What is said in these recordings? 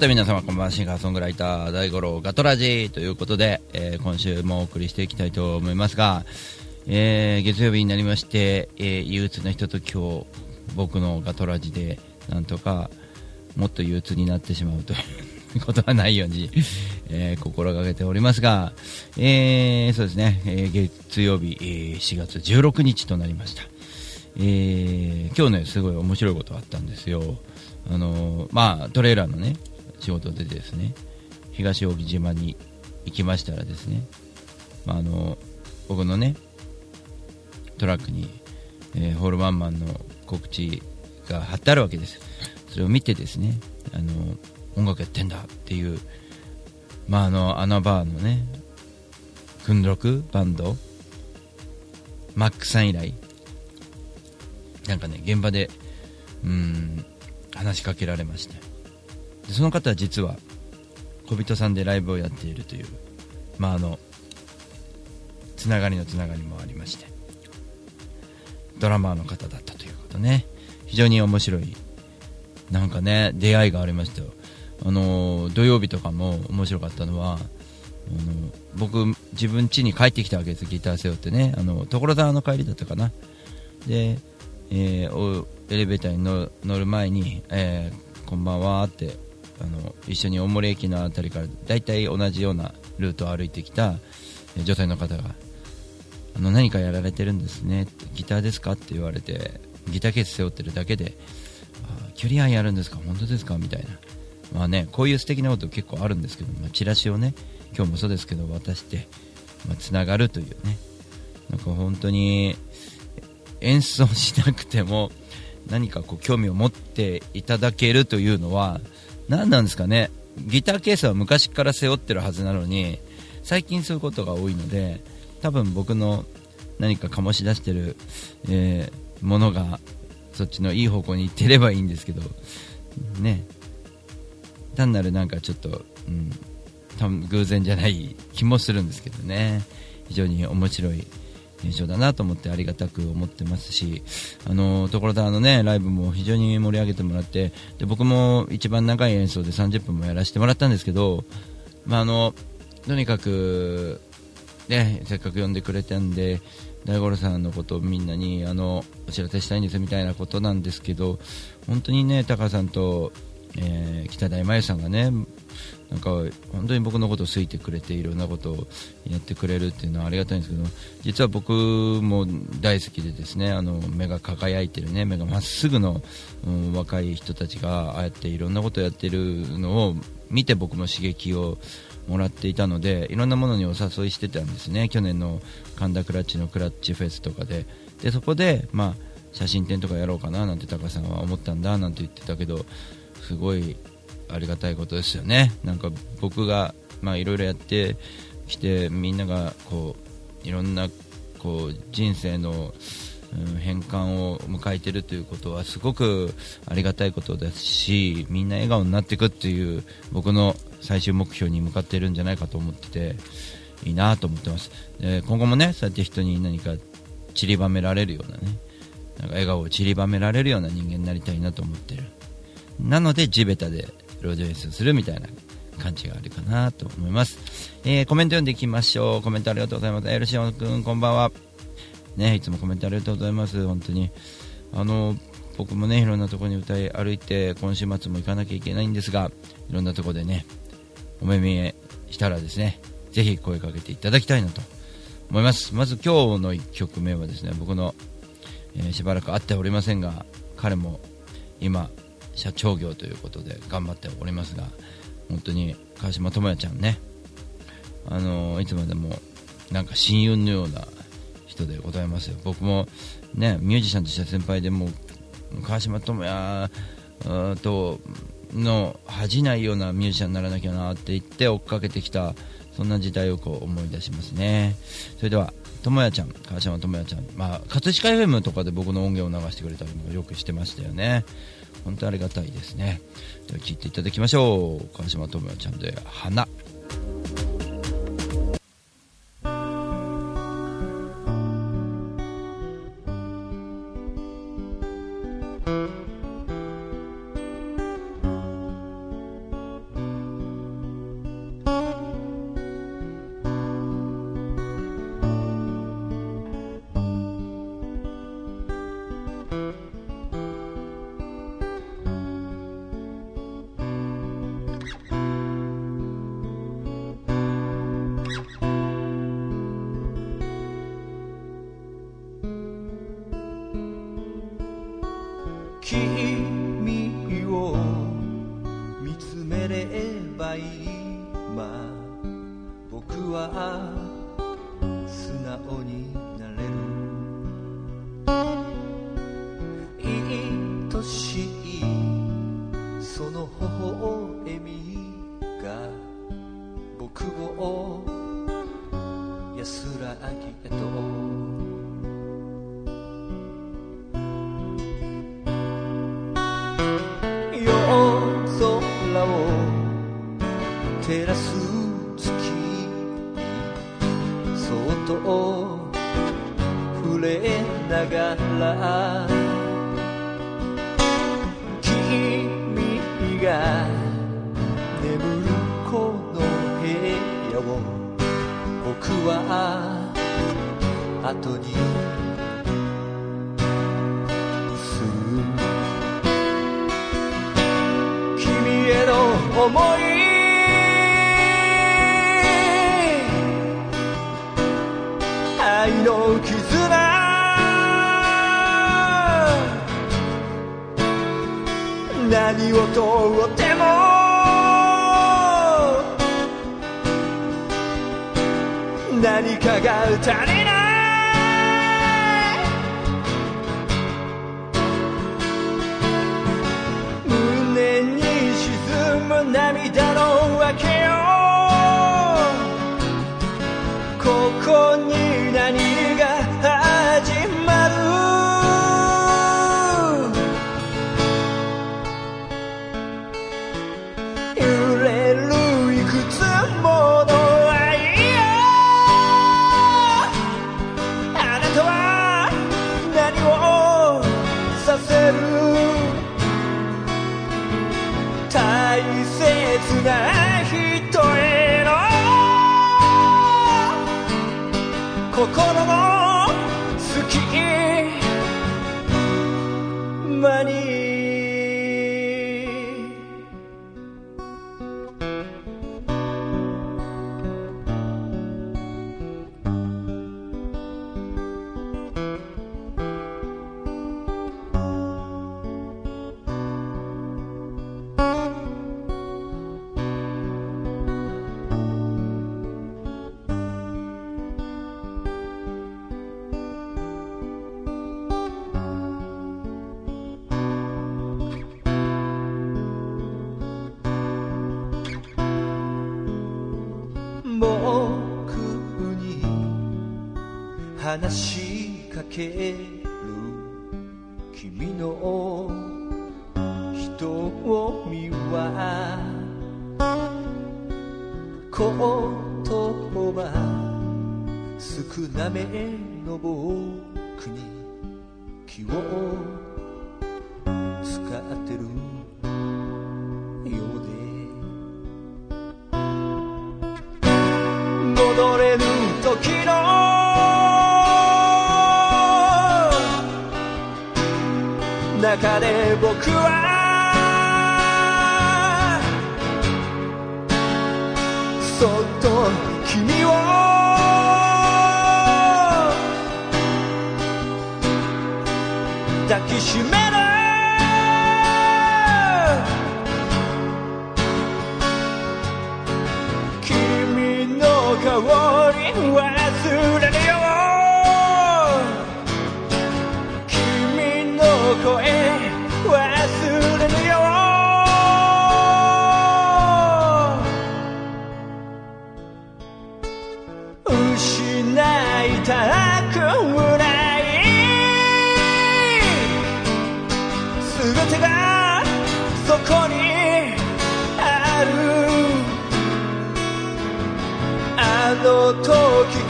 て皆様こんばんはシンガーソングライター大五郎ガトラジということで、えー今週もお送りしていきたいと思いますが、えー月曜日になりまして、えー憂鬱なひとときを僕のガトラジでなんとかもっと憂鬱になってしまうという ことはないように、えー心がけておりますが、えーそうですね、えー月曜日、えー4月16日となりました。えー今日ね、すごい面白いことあったんですよ。あのまあ、トレーラーのね、仕事でですね、東扇島に行きましたらですね、まあ、あの僕のね、トラックに、えーホールワンマンの告知が貼ってあるわけです。それを見てですね、あの音楽やってんだっていう、まあ、あの、アナバーのね、訓録バンド、マックさん以来、なんかね、現場で、うん、話しかけられまして。でその方は実は、小人さんでライブをやっているという、まあ、あの、つながりのつながりもありまして、ドラマーの方だったということね、非常に面白い、なんかね、出会いがありましたよ。あの、土曜日とかも面白かったのは、あの僕、自分家に帰ってきたわけです、ギター背負ってね、あの所沢の帰りだったかな。で、えーエレベーターに乗乗る前に、えーこんばんはってあの一緒に大森駅のあたりから大体同じようなルートを歩いてきた女性の方があの何かやられてるんですねギターですかって言われてギターケース背負ってるだけであー距離感やるんですか本当ですかみたいな。まあねこういう素敵なこと結構あるんですけど、まあ、チラシをね今日もそうですけど渡して、まあ、がるというね。なんか本当に演奏しなくても何かこう興味を持っていただけるというのは何なんですかね。ギターケースは昔から背負ってるはずなのに最近そういうことが多いので多分僕の何か醸し出してる、えーものがそっちのいい方向に行ってればいいんですけどね。単なるなんかちょっと、うん、多分偶然じゃない気もするんですけどね。非常に面白い現象だなと思ってありがたく思ってますし、あの所沢のねライブも非常に盛り上げてもらってで僕も一番長い演奏で30分もやらせてもらったんですけど、まあ、あのとにかく、ね、せっかく呼んでくれたんで大五郎さんのことをみんなにあのお知らせしたいんですみたいなことなんですけど本当にね高橋さんと、えー北大真由さんがねなんか本当に僕のことを好いてくれていろんなことをやってくれるっていうのはありがたいんですけど実は僕も大好きでですねあの目が輝いてるね目がまっすぐの、うん若い人たちがああやっていろんなことをやってるのを見て僕も刺激をもらっていたのでいろんなものにお誘いしてたんですね。去年の神田クラッチのクラッチフェスとかで。でそこで、まあ、写真展とかやろうかななんて高さんは思ったんだなんて言ってたけどすごいありがたいことですよね。なんか僕がまあいろいろやってきてみんながこういろんなこう人生の、変換を迎えているということはすごくありがたいことですしみんな笑顔になっていくっていう僕の最終目標に向かっているんじゃないかと思ってていいなと思ってます。で今後もねそうやって人に何か散りばめられるようなねなんか笑顔を散りばめられるような人間になりたいなと思ってる。なので地べたで路上演奏するみたいな感じがあるかなと思います、えーコメント読んでいきましょう。コメントありがとうございます。エルシオン君こんばんは。ねいつもコメントありがとうございます。本当に。あの僕もねいろんなところに歌い歩いて今週末も行かなきゃいけないんですがいろんなところでねお目見えしたらですねぜひ声かけていただきたいなと思います。まず今日の1曲目はですね僕の、えーしばらく会っておりませんが彼も今社長業ということで頑張っておりますが本当に川島智也ちゃんねあのいつまでもなんか親友のような人でございますよ。僕もねミュージシャンとしては先輩でも川島智也との恥じないようなミュージシャンにならなきゃなって言って追っかけてきたそんな時代をこう思い出しますね。それではともやちゃん川島ともやちゃん。まあ葛飾 FM とかで僕の音源を流してくれたりもよくしてましたよね。本当にありがたいですね。では聞いていただきましょう。川島智也ちゃんで「花」空を照らす月。そっと触れながら君が眠るこの部屋を僕は後に思い愛の絆何をとっても何かが足りない話しかける君の瞳は言葉少なめの僕に気を中で僕はそっと君を抱きしめ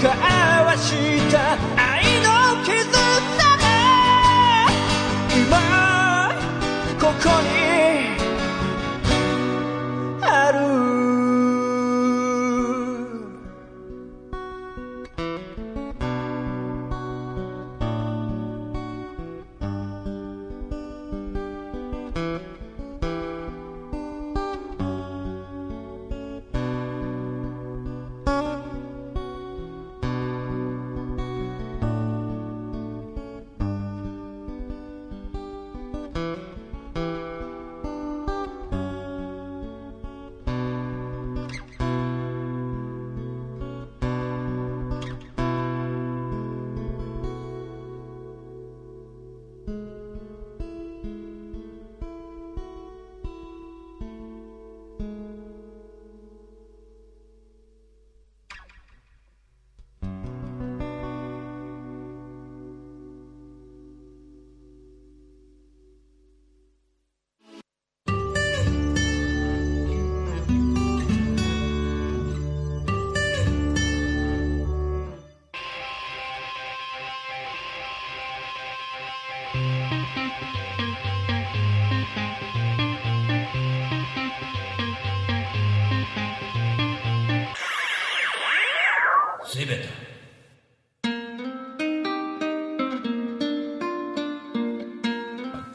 Africa and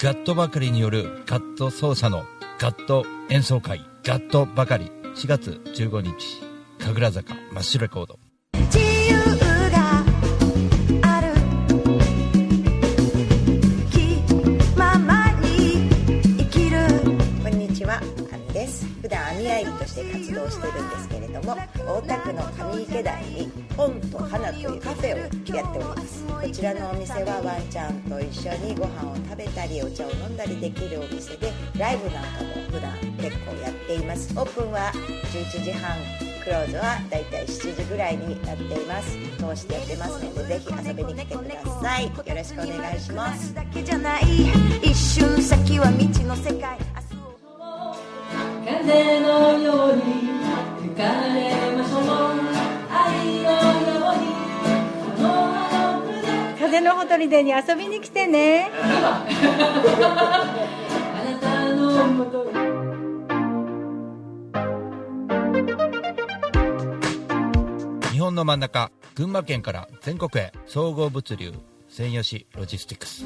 ガットばかりによるガット奏者のガット演奏会。ガットばかり4月15日。神楽坂マッシュレコード。の上池台に本と花というカフェをやっておりますこちらのお店はワンちゃんと一緒にご飯を食べたりお茶を飲んだりできるお店でライブなんかも普段結構やっています。オープンは11時半クローズはだいたい7時ぐらいになっています。通してやってますのでぜひ遊びに来てください。よろしくお願いします。一瞬先は未知の世界。風のよう。に風のほとりでに遊びに来てね。日本の真ん中群馬県から全国へ総合物流専用紙ロジスティクス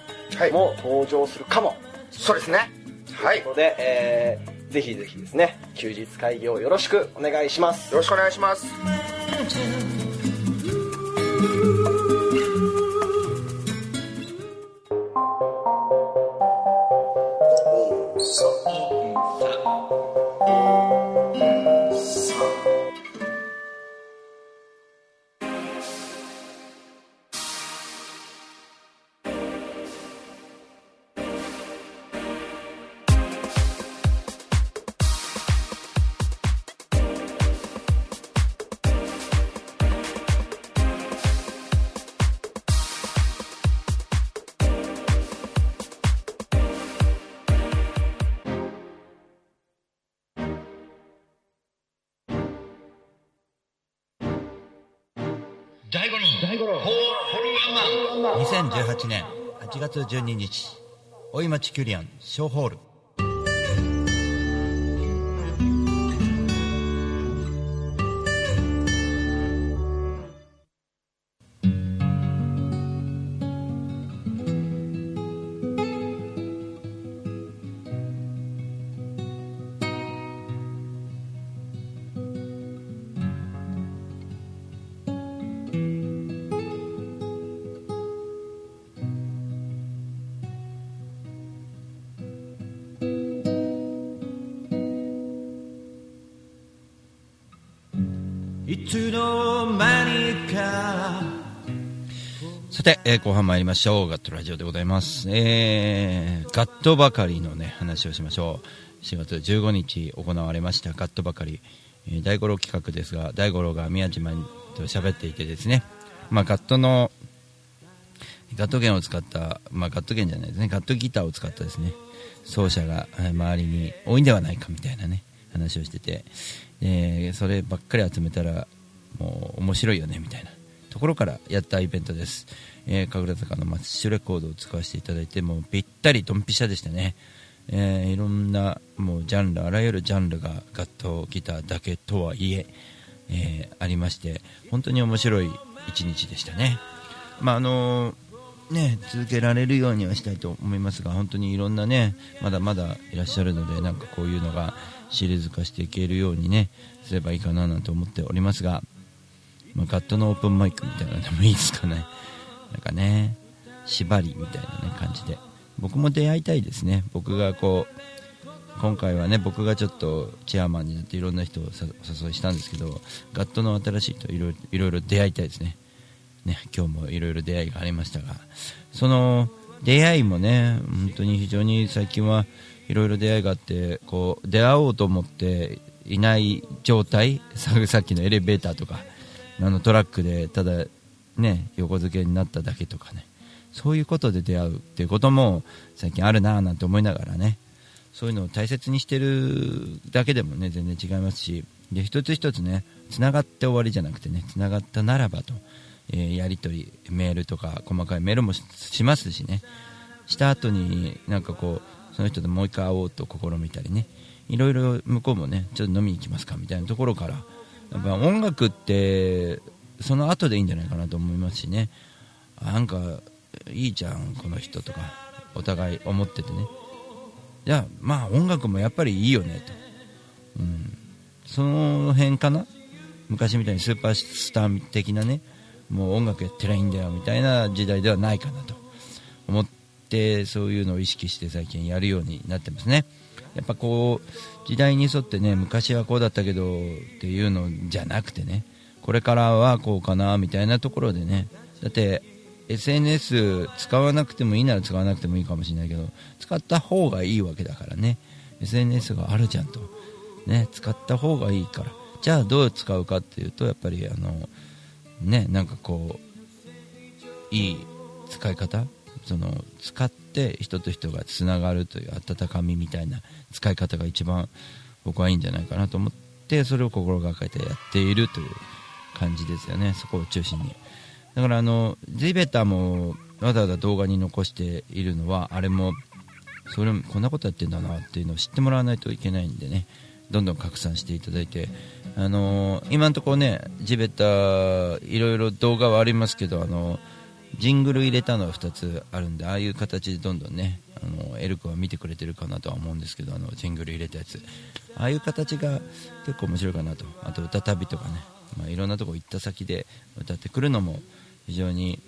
も登場するかも、そうですね。はい。よということで、えーぜひぜひですね休日会議をよろしくお願いします。ろしくお願いします2018年8月12日大井町キュリアンショーホール。さて、えー後半参りましょう。ガットラジオでございます。えー、ガットばかりのね、話をしましょう。4月15日行われましたガットばかり。えー大五郎企画ですが、大五郎が宮島と喋っていてですね、まあ、ガットの、ガット弦を使った、まあ、ガット弦じゃないですね、ガットギターを使ったですね、奏者が周りに多いんではないかみたいなね、話をしてて、えーそればっかり集めたら、もう面白いよね、みたいな。ところからやったイベントです、えー、神楽坂のマッシュレコードを使わせていただいてもうぴったりドンピシャでしたね、えーいろんなもうジャンルあらゆるジャンルがガットギターだけとはいええーありまして本当に面白い一日でしたね。まああのね続けられるようにはしたいと思いますが本当にいろんなねまだまだいらっしゃるのでなんかこういうのがシリーズ化していけるようにねすればいいかななんて思っておりますがまあ、ガットのオープンマイクみたいなのでもいいですかね。なんかね、縛りみたいな、ね、感じで。僕も出会いたいですね。僕がこう、今回はね、僕がちょっとチェアマンになっていろんな人をお誘いしたんですけど、ガットの新しい人いろいろいろ出会いたいですね。ね、今日もいろいろ出会いがありましたが、その出会いもね、本当に非常に最近はいろいろ出会いがあって、こう、出会おうと思っていない状態、さっきのエレベーターとか、あのトラックでただね横付けになっただけとかね。そういうことで出会うっていうことも最近あるなぁなんて思いながらね。そういうのを大切にしてるだけでもね全然違いますし。で一つ一つねつながって終わりじゃなくてねつながったならばと、えーやり取りメールとか細かいメールもしますしね。した後になんかこうその人ともう一回会おうと試みたりね。いろいろ向こうもねちょっと飲みに行きますかみたいなところからやっぱ音楽ってその後でいいんじゃないかなと思いますしね。なんかいいじゃんこの人とかお互い思っててね。じゃあまあ音楽もやっぱりいいよねと、うん、その辺かな？昔みたいにスーパースター的なねもう音楽やってりゃいいんだよみたいな時代ではないかなと思ってそういうのを意識して最近やるようになってますね。やっぱこう時代に沿ってね昔はこうだったけどっていうのじゃなくてねこれからはこうかなみたいなところでねだって SNS 使わなくてもいいなら使わなくてもいいかもしれないけど使った方がいいわけだからね。SNS があるじゃんと、ね、使った方がいいから。じゃあどう使うかっていうとやっぱりあのねなんかこういい使い方その使って人と人がつながるという温かみみたいな使い方が一番僕はいいんじゃないかなと思ってそれを心がけてやっているという感じですよね。そこを中心に。だからあのゼベタもわざわざ動画に残しているのはあれもそれもこんなことやってんだなっていうのを知ってもらわないといけないんでね。どんどん拡散していただいて。あの今のところね地べたいろいろ動画はありますけどあのジングル入れたのは2つあるんでああいう形でどんどんねあのエルクは見てくれてるかなとは思うんですけどあのジングル入れたやつ。ああいう形が結構面白いかなと。あと歌旅とかね、まあ、いろんなとこ行った先で歌ってくるのも非常に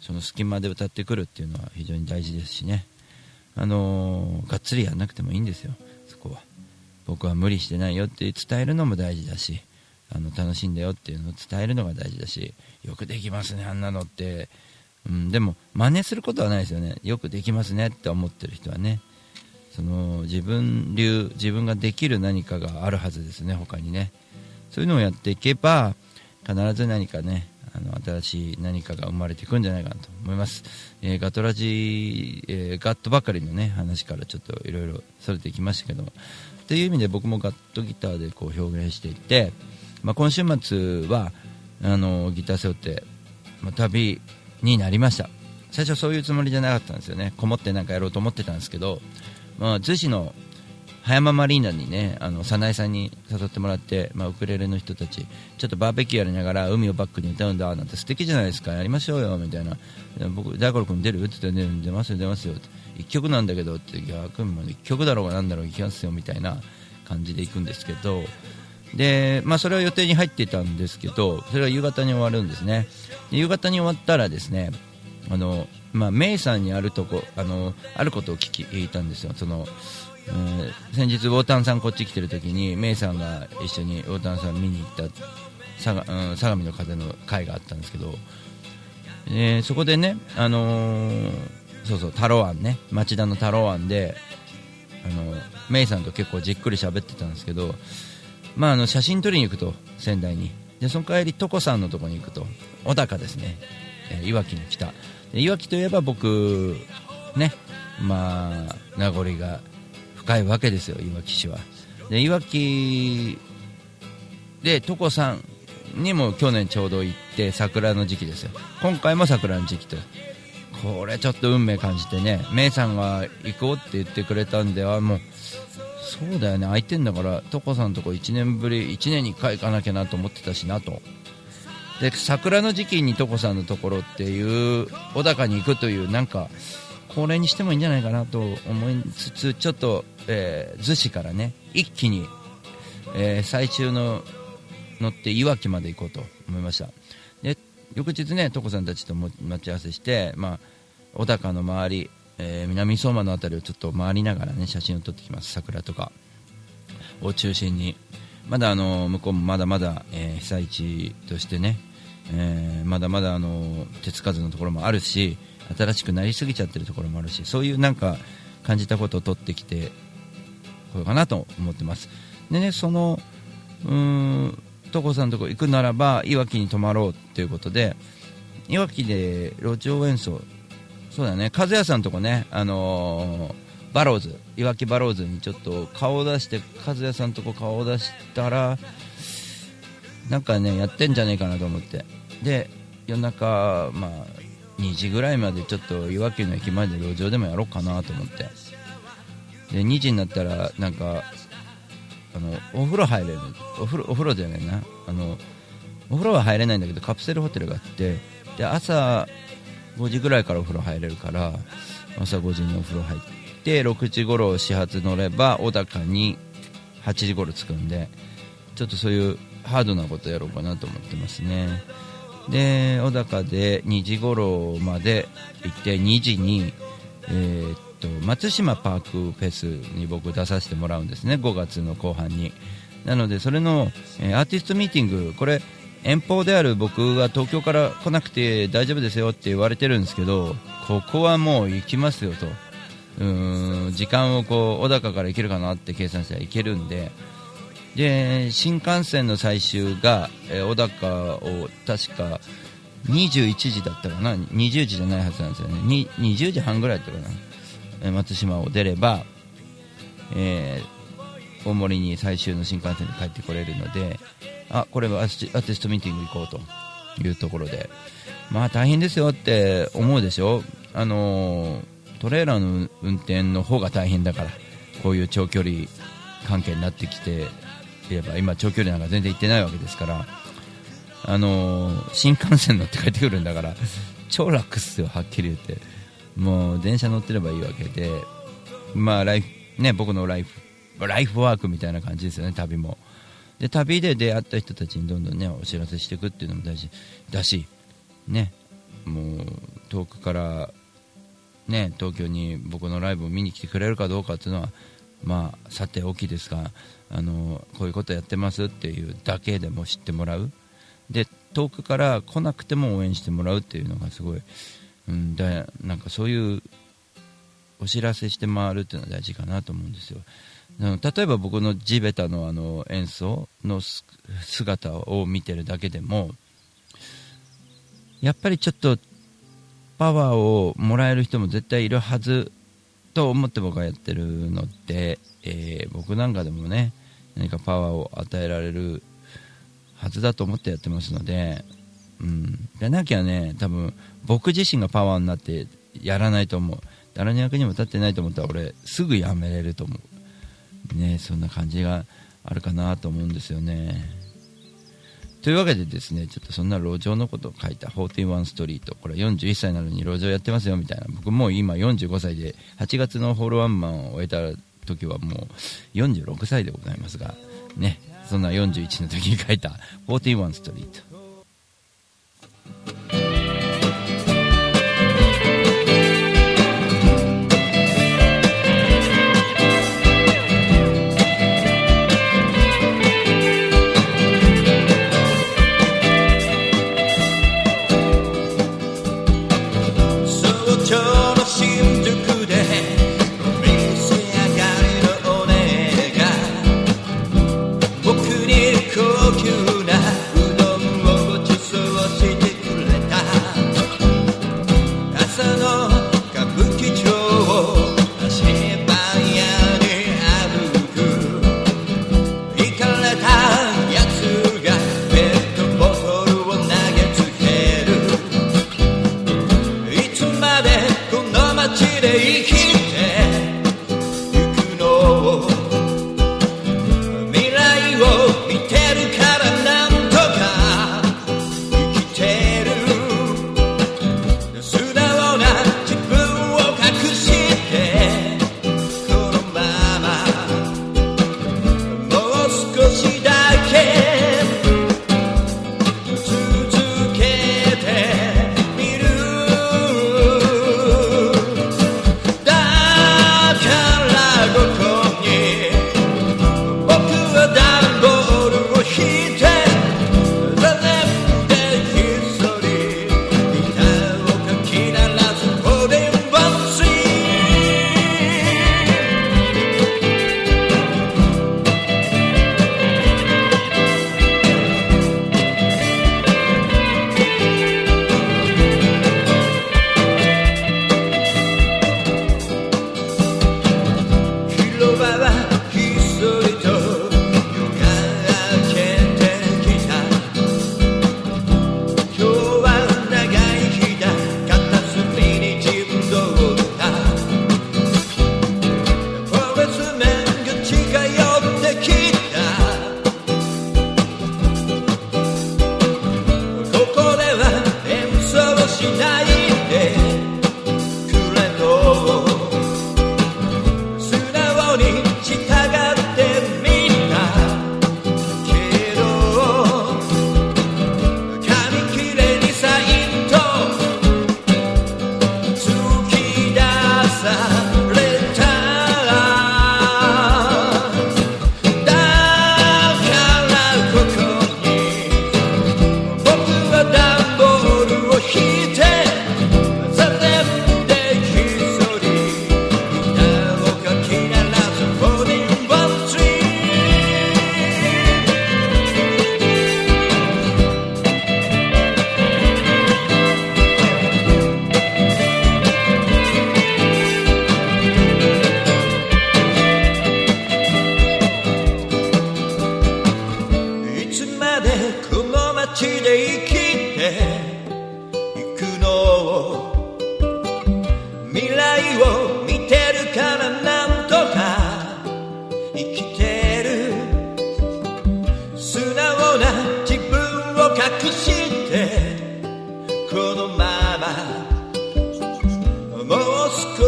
その隙間で歌ってくるっていうのは非常に大事ですしね。あのーがっつりやんなくてもいいんですよ。そこは。僕は無理してないよって伝えるのも大事だしあの楽しんだよっていうのを伝えるのが大事だしよくできますねあんなのって、うん、でも真似することはないですよね。よくできますねって思ってる人はね。その自分流自分ができる何かがあるはずですね他にね。そういうのをやっていけば必ず何かねあの新しい何かが生まれていくんじゃないかなと思います、えーガトラジ、えーガットばかりのね話からちょっといろいろそれてきましたけどという意味で僕もガットギターでこう表現していって、まあ、今週末はあのギター背負って、まあ、旅になりました。最初そういうつもりじゃなかったんですよね。こもってなんかやろうと思ってたんですけど、まあ、逗子の葉山マリーナにねあの早苗さんに誘ってもらって、まあ、ウクレレの人たちちょっとバーベキューやりながら海をバックに歌うんだなんて素敵じゃないですか。やりましょうよみたいな。僕大五郎君出る？って言って、ね、出ますよ出ますよ。って1曲なんだけどって逆に1曲だろうがなんだろう行きますよみたいな感じで行くんですけど。で、まあ、それは予定に入っていたんですけどそれは夕方に終わるんですね。夕方に終わったらですねあの、まあ、メイさんにあるとこあのあることを聞き聞いたんですよ。その、えー先日ウォータンさんこっち来てる時にメイさんが一緒にウォータンさん見に行った相がうん相模の風の会があったんですけど、えーそこでね、あのーそうそう太郎湾ね町田の太郎湾であのメイさんと結構じっくり喋ってたんですけど、まあ、あの写真撮りに行くと仙台に。でその帰り床さんのとこに行くと小高ですね、えーいわきに来た。いわきといえば僕ねまあ名残が深いわけですよいわき市は。でいわきで床さんにも去年ちょうど行って桜の時期ですよ。今回も桜の時期とこれちょっと運命感じてねメイさんが行こうって言ってくれたんであもうそうだよね。空いてんだから床さんとこ1年ぶり1年に1回行かなきゃなと思ってたしなと。で桜の時期に床さんのところっていう小高に行くというなんか恒例にしてもいいんじゃないかなと思いつつちょっと、えー逗子からね一気に、えー最終の乗っていわきまで行こうと思いました。で翌日ね床さんたちとも待ち合わせして、まあ、小高の周り、えー南相馬の辺りをちょっと回りながらね写真を撮ってきます。桜とか。を中心に。まだあの向こうもまだまだ、えー被災地としてね、えーまだまだあの手つかずのところもあるし新しくなりすぎちゃってるところもあるしそういうなんか感じたことを撮ってきてこようかなと思ってます。でねそのうーん所さんのとこ行くならばいわきに泊まろうということでいわきで路上演奏そうだね。和也さんとこねあのーバローズいわきバローズにちょっと顔を出して和也さんとこ顔を出したらなんかねやってんじゃねえかなと思って。で夜中まあ2時ぐらいまでちょっといわきの駅前で路上でもやろうかなと思って。で2時になったらなんかあのお風呂入れる。お風呂お風呂じゃないな。あのお風呂は入れないんだけどカプセルホテルがあって。で朝5時ぐらいからお風呂入れるから朝5時にお風呂入って6時頃始発乗れば小高に8時頃着くんでちょっとそういうハードなことやろうかなと思ってますね。で小高で2時頃まで行って2時に、えーっと松島パークフェスに僕出させてもらうんですね。5月の後半に。なのでそれの、えーアーティストミーティングこれ遠方である僕が東京から来なくて大丈夫ですよって言われてるんですけどここはもう行きますよと。うん時間をこう小高から行けるかなって計算したらいけるんで。で新幹線の最終が、え小高を確か21時だったかな？20時じゃないはずなんですよね。に20時半ぐらいだったかな、え松島を出れば、えー大森に最終の新幹線で帰ってこれるのであこれはアーティストミーティング行こうというところで。まあ大変ですよって思うでしょ？あのトレーラーの運転の方が大変だからこういう長距離関係になってきていれば今長距離なんか全然行ってないわけですからあの新幹線乗って帰ってくるんだから超楽っすよはっきり言って。もう電車乗ってればいいわけで。まあライフね僕のライフライフワークみたいな感じですよね旅も。で旅で出会った人たちにどんどんねお知らせしていくっていうのも大事だしねもう遠くからね東京に僕のライブを見に来てくれるかどうかっていうのはまあさておきですがあのこういうことやってますっていうだけでも知ってもらう。で遠くから来なくても応援してもらうっていうのがすごい、うん、だなんかそういうお知らせして回るっていうのは大事かなと思うんですよ。あの例えば僕の地べたのあの演奏の姿を見てるだけでもやっぱりちょっとパワーをもらえる人も絶対いるはずと思って僕がやってるので、えー僕なんかでもね何かパワーを与えられるはずだと思ってやってますので、うん、でなきゃね多分僕自身がパワーになってやらないと思う。誰の役にも立ってないと思ったら俺すぐやめれると思う。ねそんな感じがあるかなと思うんですよね。というわけでですねちょっとそんな路上のことを書いた41ストリートこれ41歳なのに路上やってますよみたいな。僕もう今45歳で8月のホールワンマンを終えた時はもう46歳でございますがねそんな41の時に書いた41ストリート「take it.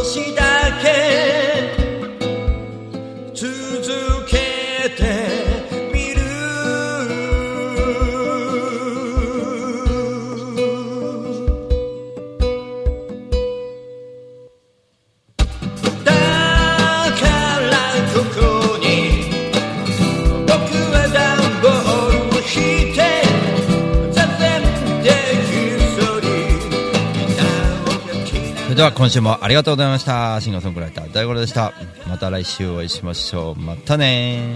期待。今週もありがとうございました。シンガーソングライター大五郎でした。また来週お会いしましょう。またね